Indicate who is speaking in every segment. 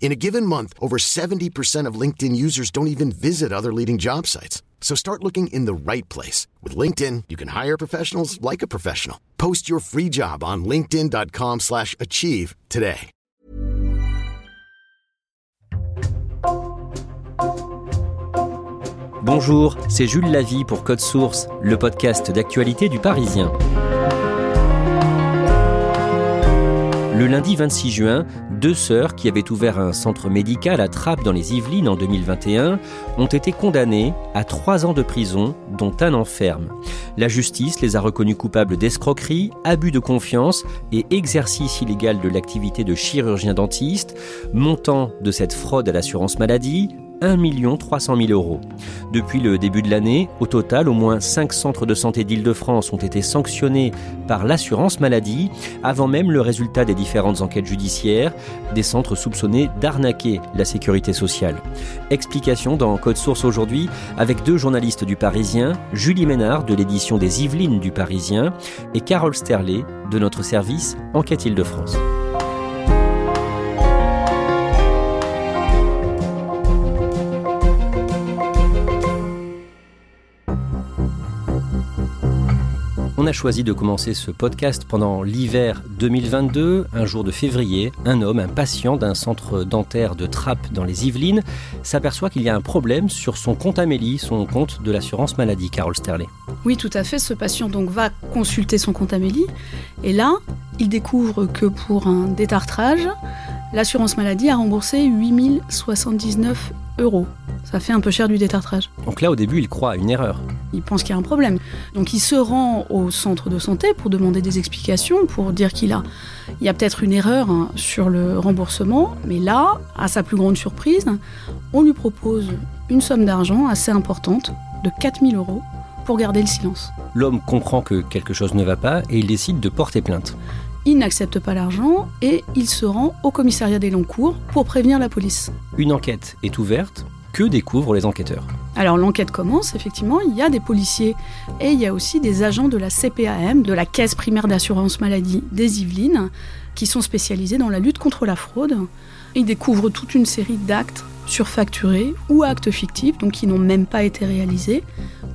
Speaker 1: In a given month, over 70% of LinkedIn users don't even visit other leading job sites. So start looking in the right place. With LinkedIn, you can hire professionals like a professional. Post your free job on linkedin.com slash achieve today.
Speaker 2: Bonjour, c'est Jules Lavie pour Code Source, le podcast d'actualité du Parisien. Le lundi 26 juin, deux sœurs qui avaient ouvert un centre médical à Trappes dans les Yvelines en 2021 ont été condamnées à trois ans de prison, dont un enferme. La justice les a reconnues coupables d'escroquerie, abus de confiance et exercice illégal de l'activité de chirurgien dentiste, montant de cette fraude à l'assurance maladie 1 300 000 euros. Depuis le début de l'année, au total, au moins 5 centres de santé d'Île-de-France ont été sanctionnés par l'assurance maladie, avant même le résultat des différentes enquêtes judiciaires, des centres soupçonnés d'arnaquer la sécurité sociale. Explication dans Code Source aujourd'hui avec deux journalistes du Parisien, Julie Ménard de l'édition des Yvelines du Parisien et Carole Sterlet de notre service Enquête Île-de-France. On a choisi de commencer ce podcast pendant l'hiver 2022, un jour de février. Un homme, un patient d'un centre dentaire de Trappes dans les Yvelines, s'aperçoit qu'il y a un problème sur son compte Amélie, son compte de l'assurance maladie, Carole Sterlet.
Speaker 3: Oui, tout à fait. Ce patient donc va consulter son compte Amélie et là, il découvre que pour un détartrage, l'assurance maladie a remboursé 8079 euros. Ça fait un peu cher du détartrage.
Speaker 2: Donc là, au début, il croit à une erreur.
Speaker 3: Il pense qu'il y a un problème. Donc il se rend au centre de santé pour demander des explications, pour dire qu'il a, il y a peut-être une erreur hein, sur le remboursement. Mais là, à sa plus grande surprise, on lui propose une somme d'argent assez importante, de 4000 euros, pour garder le silence.
Speaker 2: L'homme comprend que quelque chose ne va pas et il décide de porter plainte.
Speaker 3: Il n'accepte pas l'argent et il se rend au commissariat des Longs-Cours pour prévenir la police.
Speaker 2: Une enquête est ouverte. Que découvrent les enquêteurs
Speaker 3: Alors l'enquête commence, effectivement, il y a des policiers et il y a aussi des agents de la CPAM, de la Caisse primaire d'assurance maladie des Yvelines, qui sont spécialisés dans la lutte contre la fraude. Ils découvrent toute une série d'actes surfacturés ou actes fictifs, donc qui n'ont même pas été réalisés,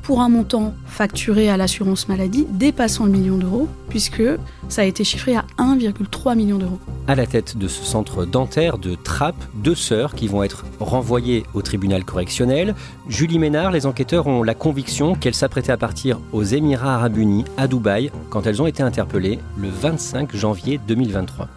Speaker 3: pour un montant facturé à l'assurance maladie dépassant le million d'euros, puisque ça a été chiffré à 1,3 million d'euros.
Speaker 2: À la tête de ce centre dentaire de Trappes, deux sœurs qui vont être renvoyées au tribunal correctionnel. Julie Ménard, les enquêteurs ont la conviction qu'elles s'apprêtaient à partir aux Émirats arabes unis, à Dubaï, quand elles ont été interpellées le 25 janvier 2023.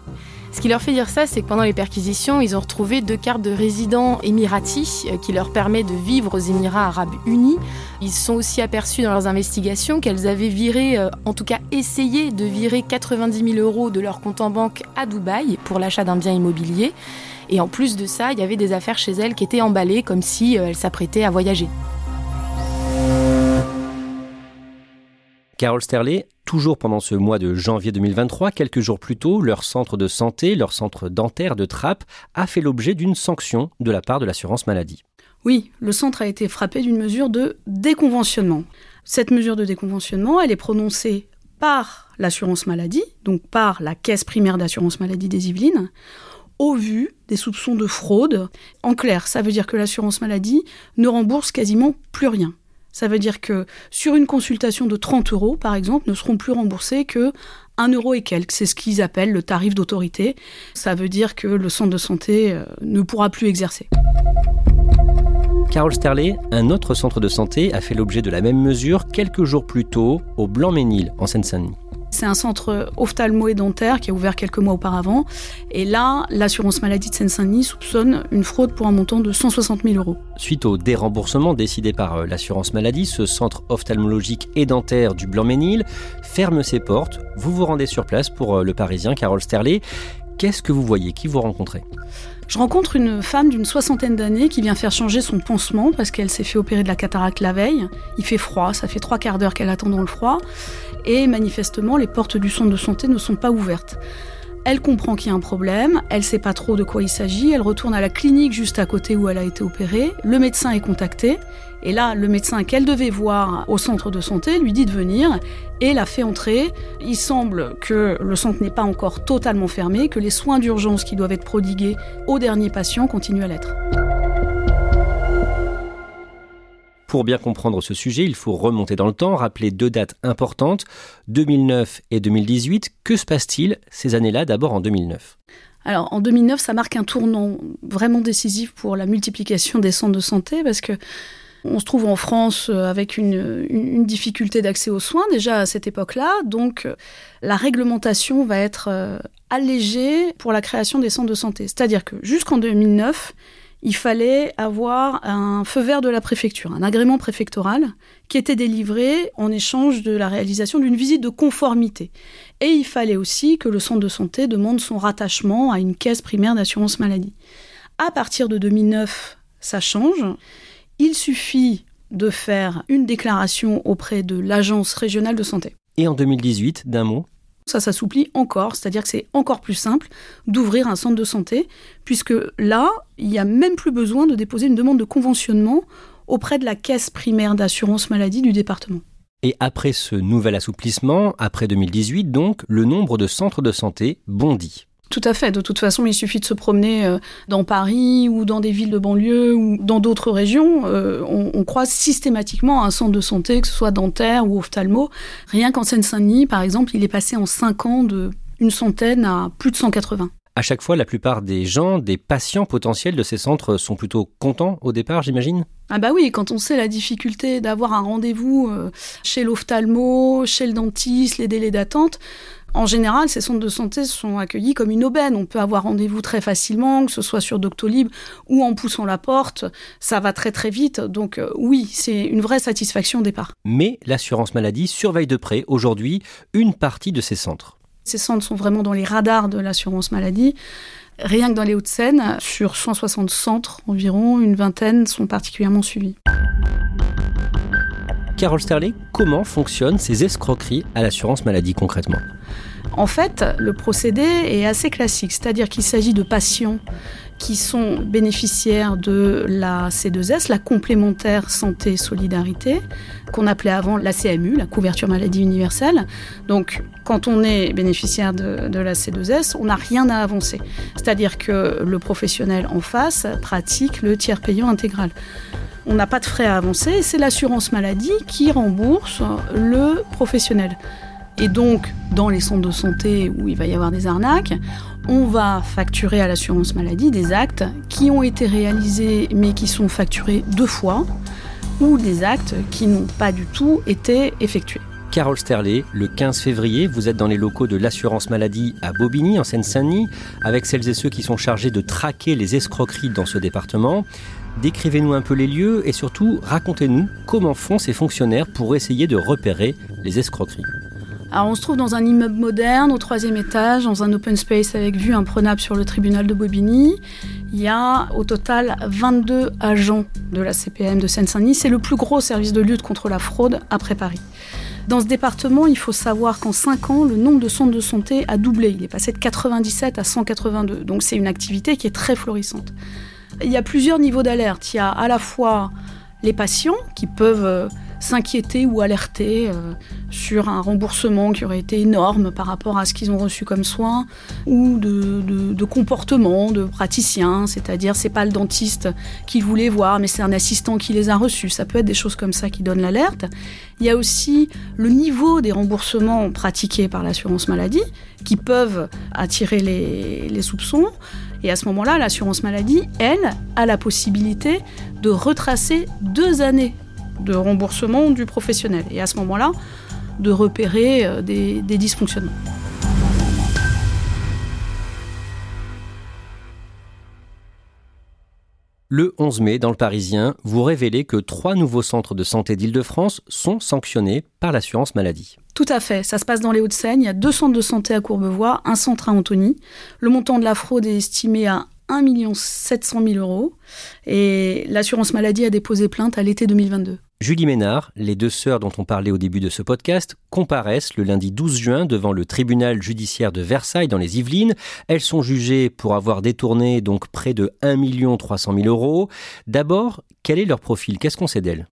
Speaker 4: Ce qui leur fait dire ça, c'est que pendant les perquisitions, ils ont retrouvé deux cartes de résidents émiratis euh, qui leur permet de vivre aux Émirats arabes unis. Ils sont aussi aperçus dans leurs investigations qu'elles avaient viré, euh, en tout cas essayé de virer 90 000 euros de leur compte en banque à Dubaï pour l'achat d'un bien immobilier. Et en plus de ça, il y avait des affaires chez elles qui étaient emballées comme si euh, elles s'apprêtaient à voyager.
Speaker 2: Carole Sterlet, toujours pendant ce mois de janvier 2023, quelques jours plus tôt, leur centre de santé, leur centre dentaire de Trappes, a fait l'objet d'une sanction de la part de l'assurance maladie.
Speaker 3: Oui, le centre a été frappé d'une mesure de déconventionnement. Cette mesure de déconventionnement, elle est prononcée par l'assurance maladie, donc par la caisse primaire d'assurance maladie des Yvelines, au vu des soupçons de fraude. En clair, ça veut dire que l'assurance maladie ne rembourse quasiment plus rien. Ça veut dire que sur une consultation de 30 euros, par exemple, ne seront plus remboursés que 1 euro et quelques. C'est ce qu'ils appellent le tarif d'autorité. Ça veut dire que le centre de santé euh, ne pourra plus exercer.
Speaker 2: Carole Sterlet, un autre centre de santé a fait l'objet de la même mesure quelques jours plus tôt au Blanc-Ménil, en Seine-Saint-Denis.
Speaker 3: C'est un centre ophtalmo et dentaire qui a ouvert quelques mois auparavant. Et là, l'assurance maladie de Seine-Saint-Denis soupçonne une fraude pour un montant de 160 000 euros.
Speaker 2: Suite au déremboursement décidé par euh, l'assurance maladie, ce centre ophtalmologique et dentaire du Blanc-Ménil ferme ses portes. Vous vous rendez sur place pour euh, le Parisien Carole Sterlet. Qu'est-ce que vous voyez? Qui vous rencontrez?
Speaker 3: Je rencontre une femme d'une soixantaine d'années qui vient faire changer son pansement parce qu'elle s'est fait opérer de la cataracte la veille. Il fait froid, ça fait trois quarts d'heure qu'elle attend dans le froid. Et manifestement, les portes du centre de santé ne sont pas ouvertes. Elle comprend qu'il y a un problème, elle ne sait pas trop de quoi il s'agit, elle retourne à la clinique juste à côté où elle a été opérée, le médecin est contacté, et là, le médecin qu'elle devait voir au centre de santé lui dit de venir et la fait entrer. Il semble que le centre n'est pas encore totalement fermé, que les soins d'urgence qui doivent être prodigués aux derniers patients continuent à l'être.
Speaker 2: Pour bien comprendre ce sujet, il faut remonter dans le temps, rappeler deux dates importantes, 2009 et 2018. Que se passe-t-il ces années-là, d'abord en 2009
Speaker 3: alors en 2009, ça marque un tournant vraiment décisif pour la multiplication des centres de santé parce que on se trouve en France euh, avec une, difficulté d'accès aux soins déjà à cette époque-là, donc euh, la réglementation va être euh, allégée pour la création des centres de santé. C'est-à-dire que jusqu'en 2009, il fallait avoir un feu vert de la préfecture, un agrément préfectoral qui était délivré en échange de la réalisation d'une visite de conformité. Et il fallait aussi que le centre de santé demande son rattachement à une caisse primaire d'assurance maladie. À partir de 2009, ça change il suffit de faire une déclaration auprès de l'Agence régionale de santé.
Speaker 2: Et en 2018, d'un mot
Speaker 3: ça s'assouplit encore, c'est-à-dire que c'est encore plus simple d'ouvrir un centre de santé, puisque là, il n'y a même plus besoin de déposer une demande de conventionnement auprès de la caisse primaire d'assurance maladie du département.
Speaker 2: Et après ce nouvel assouplissement, après 2018 donc, le nombre de centres de santé bondit.
Speaker 3: Tout à fait. De toute façon, il suffit de se promener euh, dans Paris ou dans des villes de banlieue ou dans d'autres régions. Euh, on, croise systématiquement un centre de santé, que ce soit dentaire ou ophtalmo. Rien qu'en Seine-Saint-Denis, par exemple, il est passé en 5 ans de une centaine à plus de 180.
Speaker 2: À chaque fois, la plupart des gens, des patients potentiels de ces centres sont plutôt contents au départ, j'imagine?
Speaker 3: Ah bah oui, quand on sait la difficulté d'avoir un rendez-vous euh, chez l'ophtalmo, chez le dentiste, les délais d'attente, en général, ces centres de santé sont accueillis comme une aubaine. On peut avoir rendez-vous très facilement, que ce soit sur Doctolib ou en poussant la porte. Ça va très très vite. Donc euh, oui, c'est une vraie satisfaction au départ.
Speaker 2: Mais l'assurance maladie surveille de près aujourd'hui une partie de ces centres.
Speaker 3: Ces centres sont vraiment dans les radars de l'assurance maladie. Rien que dans les Hauts-de-Seine, sur 160 centres environ, une vingtaine sont particulièrement suivis.
Speaker 2: Carole Sterling, comment fonctionnent ces escroqueries à l'assurance maladie concrètement?
Speaker 3: En fait, le procédé est assez classique, c'est-à-dire qu'il s'agit de patients qui sont bénéficiaires de la C2S, la complémentaire santé solidarité, qu'on appelait avant la CMU, la couverture maladie universelle. Donc, quand on est bénéficiaire de, la C2S, on n'a rien à avancer. C'est-à-dire que le professionnel en face pratique le tiers payant intégral on n'a pas de frais à avancer, c'est l'assurance maladie qui rembourse le professionnel. Et donc, dans les centres de santé où il va y avoir des arnaques, on va facturer à l'assurance maladie des actes qui ont été réalisés mais qui sont facturés deux fois, ou des actes qui n'ont pas du tout été effectués.
Speaker 2: Carole Sterlet, le 15 février, vous êtes dans les locaux de l'assurance maladie à Bobigny, en Seine-Saint-Denis, avec celles et ceux qui sont chargés de traquer les escroqueries dans ce département. Décrivez-nous un peu les lieux et surtout racontez-nous comment font ces fonctionnaires pour essayer de repérer les escroqueries.
Speaker 3: On se trouve dans un immeuble moderne au troisième étage, dans un open space avec vue imprenable sur le tribunal de Bobigny. Il y a au total 22 agents de la CPM de Seine-Saint-Denis. C'est le plus gros service de lutte contre la fraude après Paris. Dans ce département, il faut savoir qu'en 5 ans, le nombre de centres de santé a doublé. Il est passé de 97 à 182. Donc c'est une activité qui est très florissante. Il y a plusieurs niveaux d'alerte. Il y a à la fois les patients qui peuvent euh, s'inquiéter ou alerter euh, sur un remboursement qui aurait été énorme par rapport à ce qu'ils ont reçu comme soins, ou de, de, comportement de praticiens, c'est-à-dire c'est pas le dentiste qu'ils voulaient voir, mais c'est un assistant qui les a reçus. Ça peut être des choses comme ça qui donnent l'alerte. Il y a aussi le niveau des remboursements pratiqués par l'assurance maladie qui peuvent attirer les, les soupçons. Et à ce moment-là, l'assurance maladie, elle, a la possibilité de retracer deux années de remboursement du professionnel. Et à ce moment-là, de repérer des dysfonctionnements.
Speaker 2: Le 11 mai, dans le Parisien, vous révélez que trois nouveaux centres de santé d'Île-de-France sont sanctionnés par l'assurance maladie.
Speaker 3: Tout à fait, ça se passe dans les Hauts-de-Seine. Il y a deux centres de santé à Courbevoie, un centre à Antony. Le montant de la fraude est estimé à 1 700 000 euros et l'assurance maladie a déposé plainte à l'été 2022.
Speaker 2: Julie Ménard, les deux sœurs dont on parlait au début de ce podcast, comparaissent le lundi 12 juin devant le tribunal judiciaire de Versailles dans les Yvelines. Elles sont jugées pour avoir détourné donc près de 1 300 000 euros. D'abord, quel est leur profil? Qu'est-ce qu'on sait d'elles?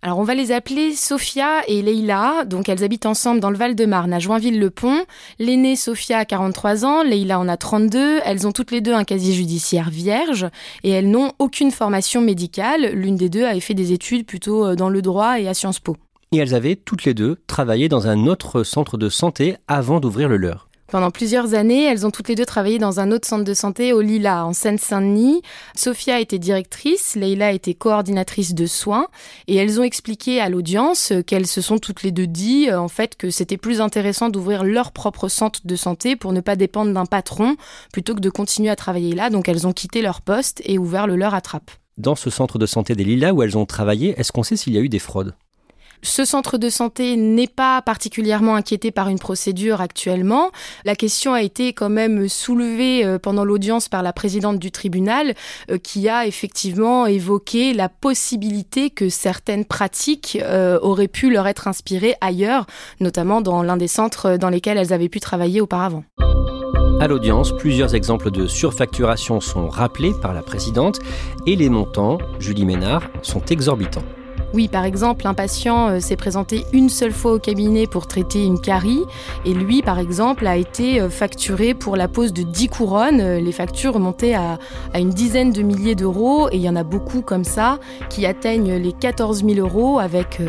Speaker 4: Alors on va les appeler Sophia et Leïla, donc elles habitent ensemble dans le Val-de-Marne à Joinville-le-Pont. L'aînée Sophia a 43 ans, Leïla en a 32, elles ont toutes les deux un casier judiciaire vierge et elles n'ont aucune formation médicale, l'une des deux avait fait des études plutôt euh, dans le droit et à Sciences Po.
Speaker 2: Et elles avaient toutes les deux travaillé dans un autre centre de santé avant d'ouvrir le leur.
Speaker 4: Pendant plusieurs années, elles ont toutes les deux travaillé dans un autre centre de santé au Lila, en Seine-Saint-Denis. Sophia était directrice, Leila était coordinatrice de soins, et elles ont expliqué à l'audience qu'elles se sont toutes les deux dit, euh, en fait, que c'était plus intéressant d'ouvrir leur propre centre de santé pour ne pas dépendre d'un patron, plutôt que de continuer à travailler là. Donc elles ont quitté leur poste et ouvert le leur à Trappes.
Speaker 2: Dans ce centre de santé des Lilas où elles ont travaillé, est-ce qu'on sait s'il y a eu des fraudes?
Speaker 4: Ce centre de santé n'est pas particulièrement inquiété par une procédure actuellement. La question a été quand même soulevée euh, pendant l'audience par la présidente du tribunal euh, qui a effectivement évoqué la possibilité que certaines pratiques euh, auraient pu leur être inspirées ailleurs, notamment dans l'un des centres dans lesquels elles avaient pu travailler auparavant.
Speaker 2: À l'audience, plusieurs exemples de surfacturation sont rappelés par la présidente et les montants, Julie Ménard, sont exorbitants.
Speaker 4: Oui, par exemple, un patient euh, s'est présenté une seule fois au cabinet pour traiter une carie et lui, par exemple, a été euh, facturé pour la pose de 10 couronnes. Euh, les factures remontaient à, une dizaine de milliers d'euros et il y en a beaucoup comme ça qui atteignent les 14 000 euros avec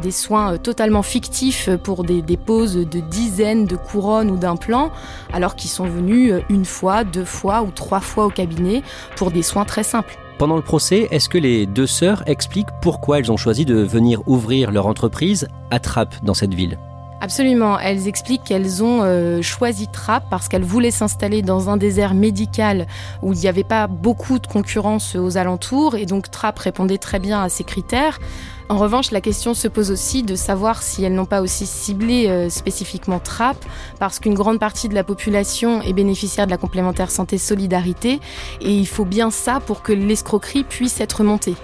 Speaker 4: des soins totalement fictifs pour des, des, poses de dizaines de couronnes ou d'implants, alors qu'ils sont venus une fois, deux fois ou trois fois au cabinet pour des soins très simples.
Speaker 2: Pendant le procès, est-ce que les deux sœurs expliquent pourquoi elles ont choisi de venir ouvrir leur entreprise à Trappes dans cette ville?
Speaker 4: Absolument. Elles expliquent qu'elles ont euh, choisi Trappes parce qu'elles voulaient s'installer dans un désert médical où il n'y avait pas beaucoup de concurrence aux alentours et donc Trappes répondait très bien à ces critères. En revanche, la question se pose aussi de savoir si elles n'ont pas aussi ciblé euh, spécifiquement TRAP, parce qu'une grande partie de la population est bénéficiaire de la complémentaire santé solidarité, et il faut bien ça pour que l'escroquerie puisse être montée.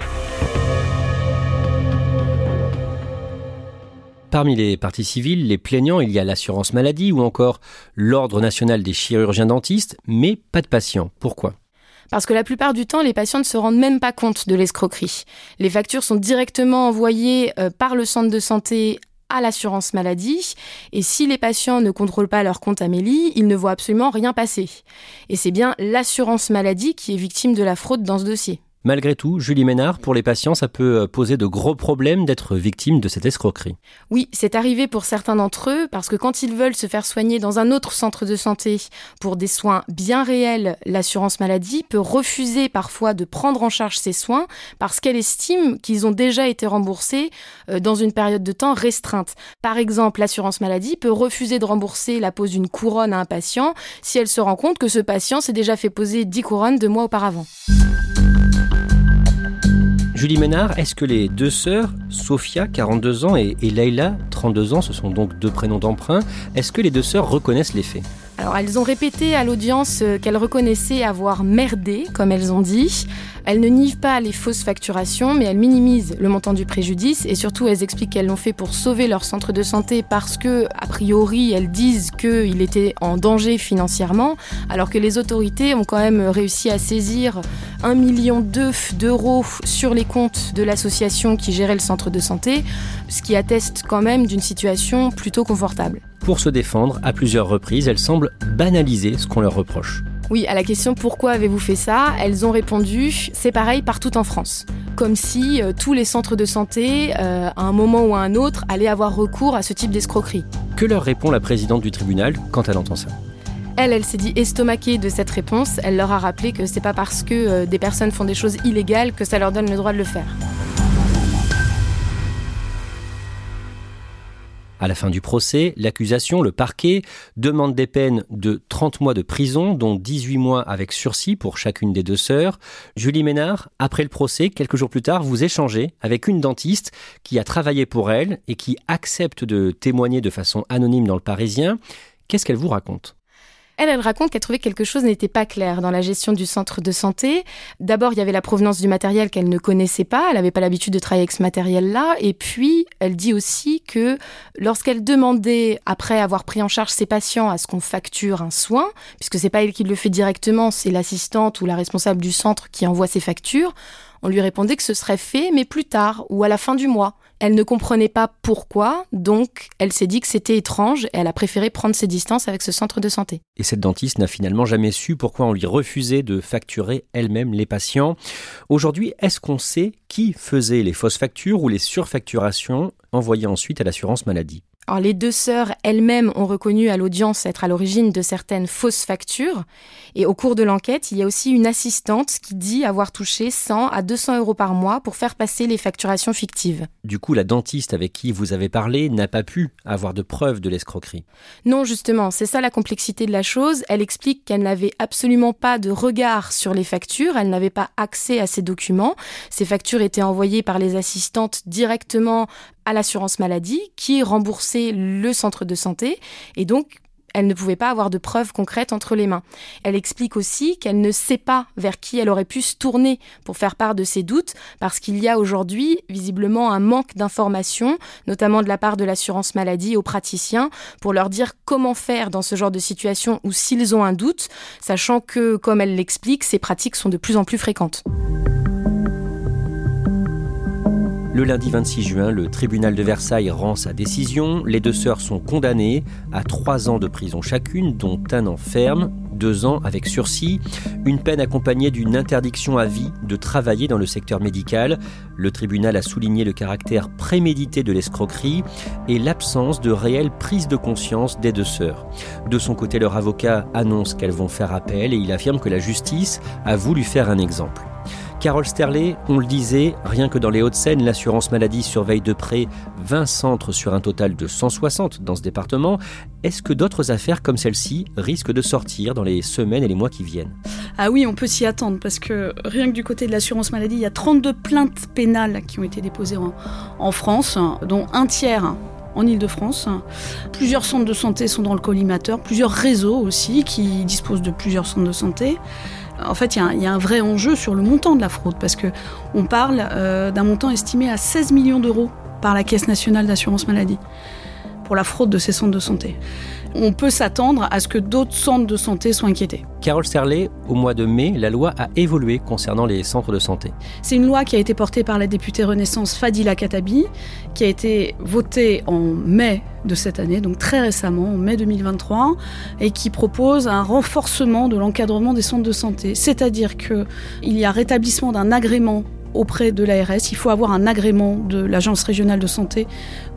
Speaker 2: Parmi les parties civiles, les plaignants, il y a l'assurance maladie ou encore l'Ordre national des chirurgiens dentistes, mais pas de patients. Pourquoi?
Speaker 4: Parce que la plupart du temps, les patients ne se rendent même pas compte de l'escroquerie. Les factures sont directement envoyées euh, par le centre de santé à l'assurance maladie. Et si les patients ne contrôlent pas leur compte Amélie, ils ne voient absolument rien passer. Et c'est bien l'assurance maladie qui est victime de la fraude dans ce dossier.
Speaker 2: Malgré tout, Julie Ménard, pour les patients, ça peut euh, poser de gros problèmes d'être victime de cette escroquerie.
Speaker 4: Oui, c'est arrivé pour certains d'entre eux parce que quand ils veulent se faire soigner dans un autre centre de santé pour des soins bien réels, l'assurance maladie peut refuser parfois de prendre en charge ces soins parce qu'elle estime qu'ils ont déjà été remboursés euh, dans une période de temps restreinte. Par exemple, l'assurance maladie peut refuser de rembourser la pose d'une couronne à un patient si elle se rend compte que ce patient s'est déjà fait poser 10 couronnes deux mois auparavant.
Speaker 2: Julie Ménard, est-ce que les deux sœurs, Sophia, 42 ans, et, et Leïla, 32 ans, ce sont donc deux prénoms d'emprunt, est-ce que les deux sœurs reconnaissent les faits?
Speaker 4: Alors elles ont répété à l'audience euh, qu'elles reconnaissaient avoir merdé, comme elles ont dit. Elles ne nivent pas les fausses facturations, mais elles minimisent le montant du préjudice et surtout elles expliquent qu'elles l'ont fait pour sauver leur centre de santé parce que, a priori, elles disent qu'il était en danger financièrement, alors que les autorités ont quand même réussi à saisir 1,2 million d'euros sur les comptes de l'association qui gérait le centre de santé, ce qui atteste quand même d'une situation plutôt confortable.
Speaker 2: Pour se défendre, à plusieurs reprises, elles semblent banaliser ce qu'on leur reproche.
Speaker 4: Oui, à la question pourquoi avez-vous fait ça, elles ont répondu c'est pareil partout en France. Comme si euh, tous les centres de santé, euh, à un moment ou à un autre, allaient avoir recours à ce type d'escroquerie.
Speaker 2: Que leur répond la présidente du tribunal quand elle entend ça?
Speaker 4: Elle, elle s'est dit estomaquée de cette réponse. Elle leur a rappelé que c'est pas parce que euh, des personnes font des choses illégales que ça leur donne le droit de le faire.
Speaker 2: À la fin du procès, l'accusation, le parquet, demande des peines de 30 mois de prison, dont 18 mois avec sursis pour chacune des deux sœurs. Julie Ménard, après le procès, quelques jours plus tard, vous échangez avec une dentiste qui a travaillé pour elle et qui accepte de témoigner de façon anonyme dans le Parisien. Qu'est-ce qu'elle vous raconte?
Speaker 4: Elle, elle raconte qu'elle trouvait que quelque chose n'était pas clair dans la gestion du centre de santé. D'abord, il y avait la provenance du matériel qu'elle ne connaissait pas. Elle n'avait pas l'habitude de travailler avec ce matériel-là. Et puis, elle dit aussi que lorsqu'elle demandait, après avoir pris en charge ses patients, à ce qu'on facture un soin, puisque c'est pas elle qui le fait directement, c'est l'assistante ou la responsable du centre qui envoie ses factures, on lui répondait que ce serait fait, mais plus tard ou à la fin du mois. Elle ne comprenait pas pourquoi, donc elle s'est dit que c'était étrange et elle a préféré prendre ses distances avec ce centre de santé.
Speaker 2: Et cette dentiste n'a finalement jamais su pourquoi on lui refusait de facturer elle-même les patients. Aujourd'hui, est-ce qu'on sait qui faisait les fausses factures ou les surfacturations envoyées ensuite à l'assurance maladie?
Speaker 4: Alors, les deux sœurs elles-mêmes ont reconnu à l'audience être à l'origine de certaines fausses factures. Et au cours de l'enquête, il y a aussi une assistante qui dit avoir touché 100 à 200 euros par mois pour faire passer les facturations fictives.
Speaker 2: Du coup, la dentiste avec qui vous avez parlé n'a pas pu avoir de preuves de l'escroquerie.
Speaker 4: Non, justement, c'est ça la complexité de la chose. Elle explique qu'elle n'avait absolument pas de regard sur les factures, elle n'avait pas accès à ces documents. Ces factures étaient envoyées par les assistantes directement à l'assurance maladie qui remboursait le centre de santé et donc elle ne pouvait pas avoir de preuves concrètes entre les mains. Elle explique aussi qu'elle ne sait pas vers qui elle aurait pu se tourner pour faire part de ses doutes, parce qu'il y a aujourd'hui visiblement un manque d'informations, notamment de la part de l'assurance maladie aux praticiens, pour leur dire comment faire dans ce genre de situation ou s'ils ont un doute, sachant que, comme elle l'explique, ces pratiques sont de plus en plus fréquentes.
Speaker 2: Le lundi 26 juin, le tribunal de Versailles rend sa décision. Les deux sœurs sont condamnées à trois ans de prison chacune, dont un an ferme, deux ans avec sursis, une peine accompagnée d'une interdiction à vie de travailler dans le secteur médical. Le tribunal a souligné le caractère prémédité de l'escroquerie et l'absence de réelle prise de conscience des deux sœurs. De son côté, leur avocat annonce qu'elles vont faire appel et il affirme que la justice a voulu faire un exemple. Carole Sterlet, on le disait, rien que dans les Hauts-de-Seine, l'assurance maladie surveille de près 20 centres sur un total de 160 dans ce département. Est-ce que d'autres affaires comme celle-ci risquent de sortir dans les semaines et les mois qui viennent?
Speaker 3: Ah oui, on peut s'y attendre parce que rien que du côté de l'assurance maladie, il y a 32 plaintes pénales qui ont été déposées en, en France, dont un tiers en Ile-de-France. Plusieurs centres de santé sont dans le collimateur, plusieurs réseaux aussi qui disposent de plusieurs centres de santé. En fait, il y, a un vrai enjeu sur le montant de la fraude, parce qu'on parle euh, d'un montant estimé à 16 millions d'euros par la Caisse nationale d'assurance maladie pour la fraude de ces centres de santé on peut s'attendre à ce que d'autres centres de santé soient inquiétés.
Speaker 2: Carole Serlet, au mois de mai, la loi a évolué concernant les centres de santé.
Speaker 3: C'est une loi qui a été portée par la députée Renaissance Fadila Katabi, qui a été votée en mai de cette année, donc très récemment, en mai 2023, et qui propose un renforcement de l'encadrement des centres de santé. C'est-à-dire qu'il y a rétablissement d'un agrément auprès de l'ARS. Il faut avoir un agrément de l'Agence régionale de santé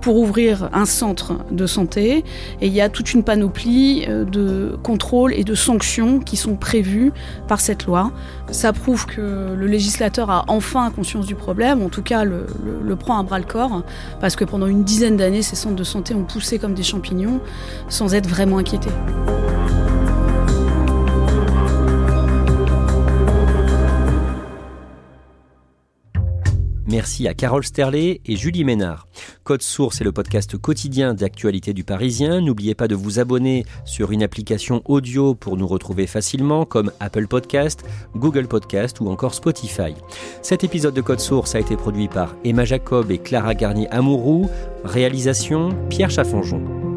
Speaker 3: pour ouvrir un centre de santé. Et il y a toute une panoplie euh, de contrôles et de sanctions qui sont prévues par cette loi. Ça prouve que le législateur a enfin conscience du problème, en tout cas le, le prend à bras le corps, parce que pendant une dizaine d'années, ces centres de santé ont poussé comme des champignons sans être vraiment inquiétés.
Speaker 2: Merci à Carole Sterlet et Julie Ménard. Code Source est le podcast quotidien d'actualité du Parisien. N'oubliez pas de vous abonner sur une application audio pour nous retrouver facilement comme Apple Podcast, Google Podcast ou encore Spotify. Cet épisode de Code Source a été produit par Emma Jacob et Clara Garnier-Amouroux. Réalisation Pierre Chaffanjon.